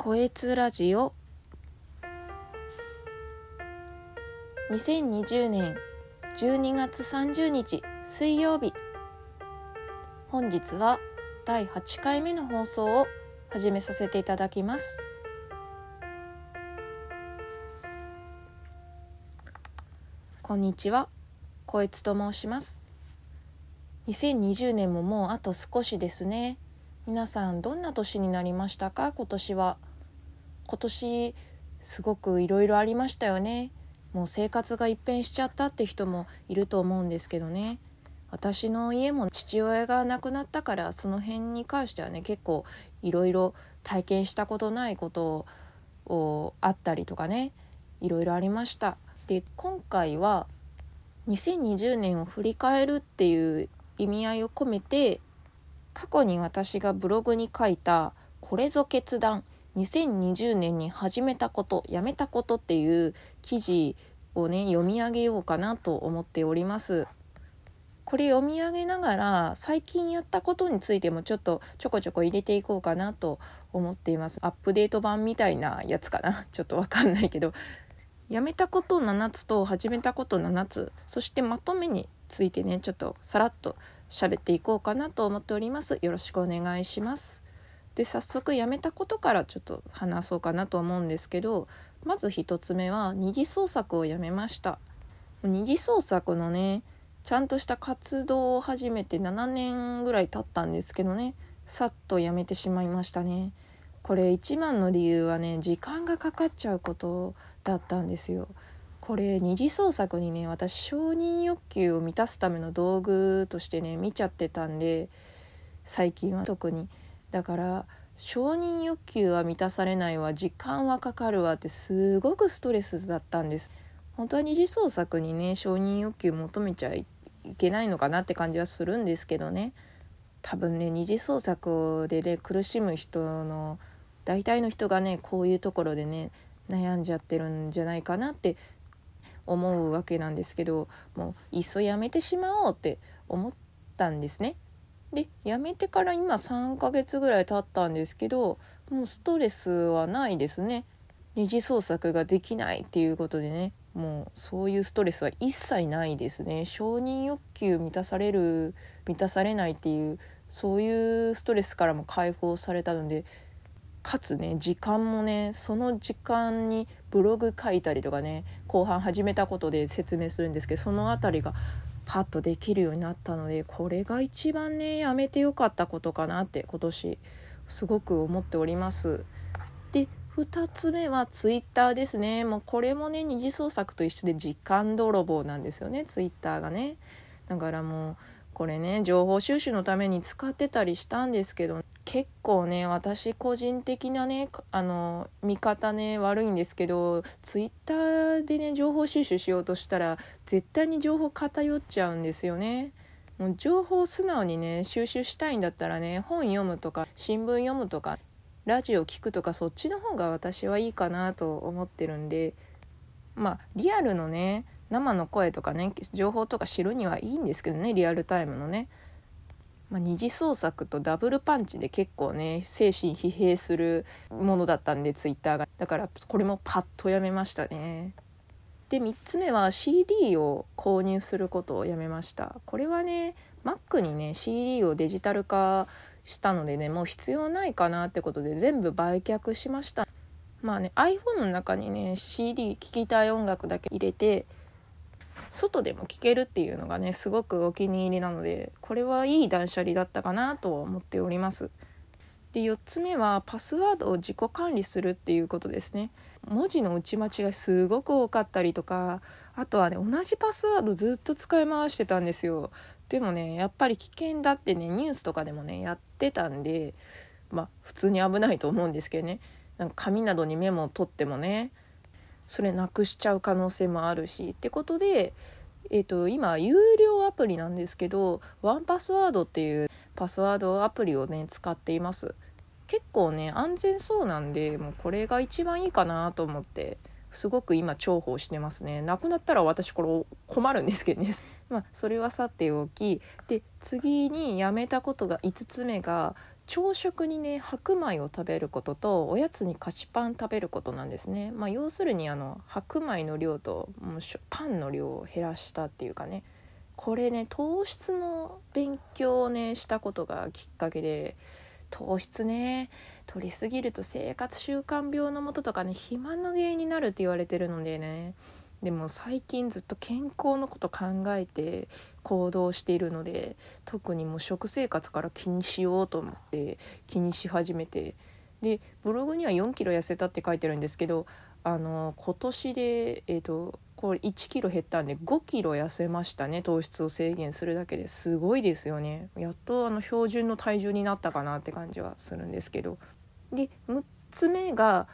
こえつラジオ。2020年12月30日水曜日。本日は第8回目の放送を始めさせていただきます。こんにちは。こえつと申します。2020年ももうあと少しですね。皆さんどんな年になりましたか？今年は。今年すごくいろいろありましたよね。もう生活が一変しちゃったって人もいると思うんですけどね。私の家も父親が亡くなったからその辺に関してはね結構いろいろ体験したことないことをあったりとかねいろいろありました。で今回は2020年を振り返るっていう意味合いを込めて過去に私がブログに書いた「これぞ決断2020年に始めたことやめたこと」っていう記事をね読み上げようかなと思っております。これ読み上げながら最近やったことについてもちょっとちょこちょこ入れていこうかなと思っています。アップデート版みたいなやつかな。ちょっとわかんないけど。やめたこと7つと始めたこと7つ。そしてまとめについてねちょっとさらっと喋っていこうかなと思っております。よろしくお願いします。で早速やめたことからちょっと話そうかなと思うんですけどまず1つ目は二次創作をやめました。二次創作のねちゃんとした活動を始めて7年ぐらい経ったんですけどねさっとやめてしまいましたね。これ一番の理由はね時間がかかっちゃうことだったんですよ。これ二次創作にね私承認欲求を満たすための道具としてね見ちゃってたんで最近は特にだから承認欲求は満たされないわ時間はかかるわってすごくストレスだったんです本当は二次創作にね承認欲求求めちゃいけないのかなって感じはするんですけどね多分ね二次創作でね苦しむ人の大体の人がねこういうところでね悩んじゃってるんじゃないかなって思うわけなんですけどもういっそやめてしまおうって思ったんですね。でやめてから今3ヶ月ぐらい経ったんですけどもうストレスはないですね。二次創作ができないっていうことでねもうそういうストレスは一切ないですね承認欲求満たされる満たされないっていうそういうストレスからも解放されたのでかつね時間もねその時間にブログ書いたりとかね後半始めたことで説明するんですけどその辺りがパッとできるようになったのでこれが一番ねやめてよかったことかなって今年すごく思っております。で2つ目はツイッターですね。もうこれもね二次創作と一緒で時間泥棒なんですよね。ツイッターがね。だからもうこれね情報収集のために使ってたりしたんですけど結構ね私個人的なねあの見方ね悪いんですけどツイッターでね情報収集しようとしたら絶対に情報偏っちゃうんですよね。もう情報を素直にね収集したいんだったらね本読むとか新聞読むとかラジオ聞くとかそっちの方が私はいいかなと思ってるんでまあリアルのね生の声とかね情報とか知るにはいいんですけどねリアルタイムのねまあ、二次創作とダブルパンチで結構ね精神疲弊するものだったんでツイッターが。だからこれもパッとやめましたね。で3つ目は CD を購入することをやめました。これはね Mac にね CD をデジタル化したのでねもう必要ないかなってことで全部売却しました。まあね iPhone の中にね CD 聴きたい音楽だけ入れて外でも聞けるっていうのがねすごくお気に入りなのでこれはいい断捨離だったかなとは思っております。で4つ目はパスワードを自己管理するっていうことですね。文字の打ち間違いすごく多かったりとかあとはね同じパスワードずっと使い回してたんですよ。でもねやっぱり危険だってねニュースとかでもねやってたんでまあ普通に危ないと思うんですけどね。なんか紙などにメモを取ってもねそれなくしちゃう可能性もあるしってことで、えーと、今有料アプリなんですけどワンパスワードっていうパスワードアプリをね使っています。結構ね安全そうなんでもうこれが一番いいかなと思ってすごく今重宝してますね。なくなったら私これ困るんですけどね。まあそれはさておき。で次にやめたことが5つ目が朝食にね白米を食べることとおやつに菓子パン食べることなんですね、まあ、要するにあの白米の量とパンの量を減らしたっていうかね。これね糖質の勉強をねしたことがきっかけで糖質ね取りすぎると生活習慣病のもととかね肥満の原因になるって言われてるのでね。でも最近ずっと健康のこと考えて行動しているので特にもう食生活から気にしようと思って気にし始めて。でブログには4キロ痩せたって書いてるんですけどあの今年で、えーと、これ1キロ減ったんで5キロ痩せましたね糖質を制限するだけで。すごいですよね。やっとあの標準の体重になったかなって感じはするんですけど。で6つ目が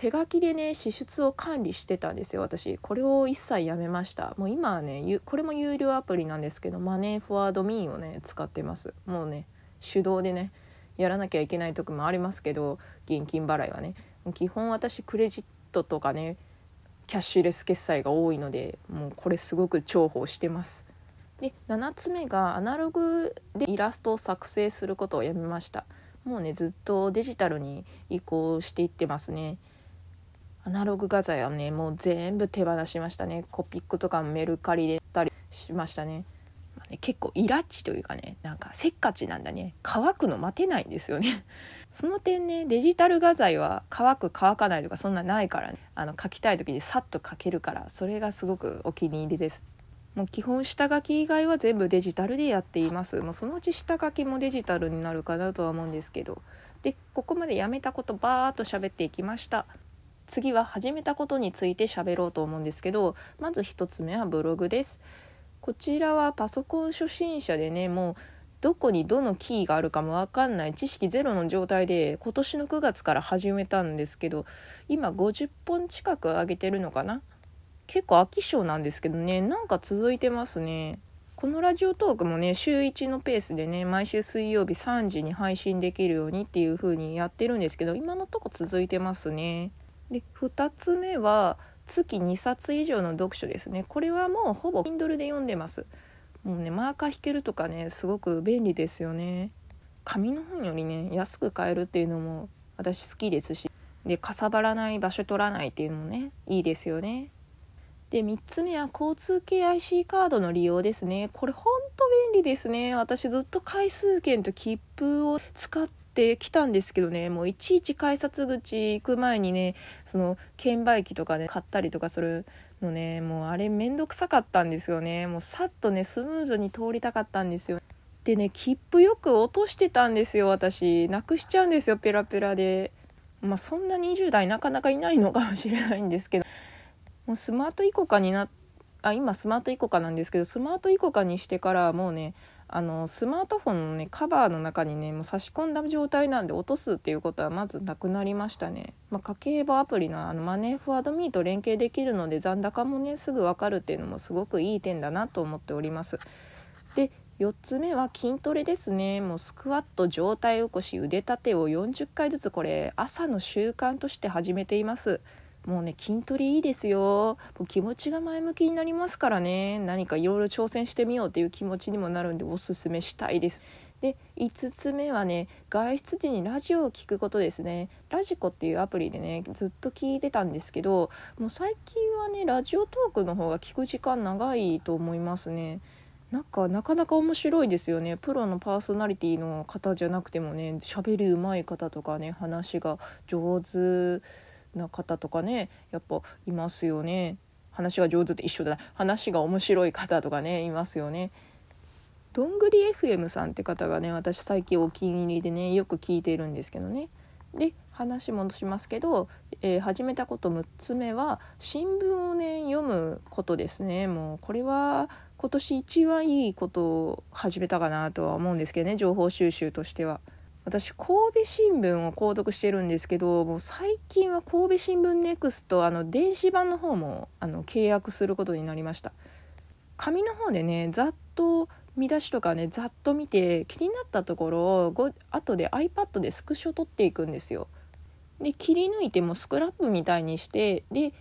手書きでね支出を管理してたんですよ私。これを一切やめました。もう今はねこれも有料アプリなんですけどマネーフォワードミーをね使ってます。もうね手動でねやらなきゃいけない時もありますけど現金払いはね。基本私クレジットとかねキャッシュレス決済が多いのでもうこれすごく重宝してます。で7つ目がアナログでイラストを作成することをやめました。もうねずっとデジタルに移行していってますね。アナログ画材はねもう全部手放しましたね。コピックとかメルカリでったりしましたね,、まあね、結構イラッチというかねなんかせっかちなんだね。乾くの待てないんですよね。その点ねデジタル画材は乾く乾かないとかそんなないからね。あの描きたい時にさっと描けるからそれがすごくお気に入りです。もう基本下書き以外は全部デジタルでやっています。もうそのうち下書きもデジタルになるかなとは思うんですけど。でここまでやめたことバーっと喋っていきました。次は始めたことについて喋ろうと思うんですけどまず1つ目はブログです。こちらはパソコン初心者でねもうどこにどのキーがあるかも分かんない知識ゼロの状態で今年の9月から始めたんですけど今50本近く上げてるのかな？結構飽き性なんですけどねなんか続いてますね。このラジオトークもね週1のペースでね毎週水曜日3時に配信できるようにっていう風にやってるんですけど今のとこ続いてますね。で2つ目は月2冊以上の読書ですね。これはもうほぼ Kindle で読んでます。もうねマーカー引けるとかねすごく便利ですよね。紙の本よりね安く買えるっていうのも私好きですし。でかさばらない場所取らないっていうのもねいいですよね。で3つ目は交通系 IC カードの利用ですね。これほんと便利ですね。私ずっと回数券と切符を使っってきたんですけどねもういちいち改札口行く前にねその券売機とかで、ね、買ったりとかするのねもうあれめんどくさかったんですよね。もうさっとねスムーズに通りたかったんですよ。でね切符よく落としてたんですよ私。なくしちゃうんですよペラペラで。まあそんな20代なかなかいないのかもしれないんですけど。もうスマートイコカになあ今スマートイコカなんですけどスマートイコカにしてからもうねあのスマートフォンのねカバーの中にねもう差し込んだ状態なんで落とすっていうことはまずなくなりましたね、まあ、家計簿アプリのあのマネーフォワードミーと連携できるので残高もねすぐ分かるっていうのもすごくいい点だなと思っております。で4つ目は筋トレですね。もうスクワット上体起こし腕立てを40回ずつこれ朝の習慣として始めています。もうね筋トレいいですよ。もう気持ちが前向きになりますからね。何かいろいろ挑戦してみようっていう気持ちにもなるんでおすすめしたいです。で5つ目はね外出時にラジオを聴くことですね。ラジコっていうアプリでねずっと聞いてたんですけどもう最近はねラジオトークの方が聞く時間長いと思いますね。なんかなかなか面白いですよね。プロのパーソナリティの方じゃなくてもね喋りうまい方とかね話が上手。な方とかねやっぱいますよね。話が上手って一緒だ話が面白い方とかねいますよね。どんぐり FM さんって方がね私最近お気に入りでねよく聞いてるんですけどね。で話戻しますけど、えー、始めたこと6つ目は新聞をね読むことですね。もうこれは今年一番いいことを始めたかなとは思うんですけどね情報収集としては。私神戸新聞を購読してるんですけどもう最近は神戸新聞ネクストあの電子版の方もあの契約することになりました。紙の方でねざっと見出しとかねざっと見て気になったところをご後で iPad でスクショ撮っていくんですよ。で切り抜いてもスクラップみたいにしてで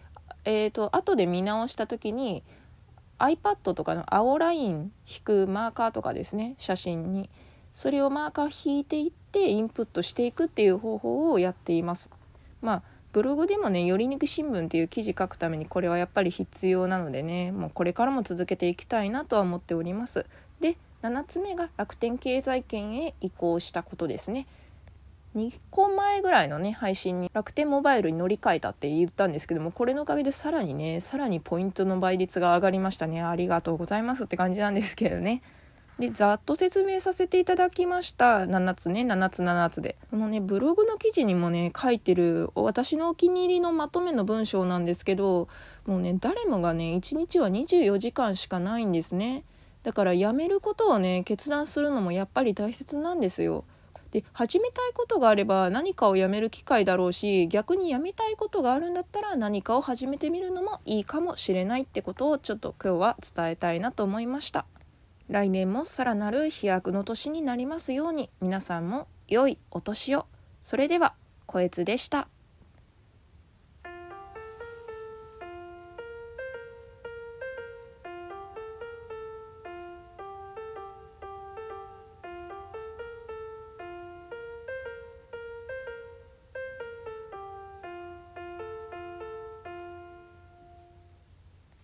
えーと、と後で見直した時に iPad とかの青ライン引くマーカーとかですね写真にそれをマーカー引いていってインプットしていくっていう方法をやっています。まあブログでもね「寄りにく新聞」っていう記事書くためにこれはやっぱり必要なのでねもうこれからも続けていきたいなとは思っております。で7つ目が楽天経済圏へ移行したことですね。2個前ぐらいのね配信に楽天モバイルに乗り換えたって言ったんですけどもこれのおかげでさらにねさらにポイントの倍率が上がりましたねありがとうございますって感じなんですけどねでざっと説明させていただきました。7つね7つ7つで。このねブログの記事にもね書いてる私のお気に入りのまとめの文章なんですけどもうね誰もがね1日は24時間しかないんですね。だからやめることをね決断するのもやっぱり大切なんですよ。で始めたいことがあれば何かをやめる機会だろうし逆にやめたいことがあるんだったら何かを始めてみるのもいいかもしれないってことをちょっと今日は伝えたいなと思いました。来年もさらなる飛躍の年になりますように。皆さんも良いお年を。それではこえつでした。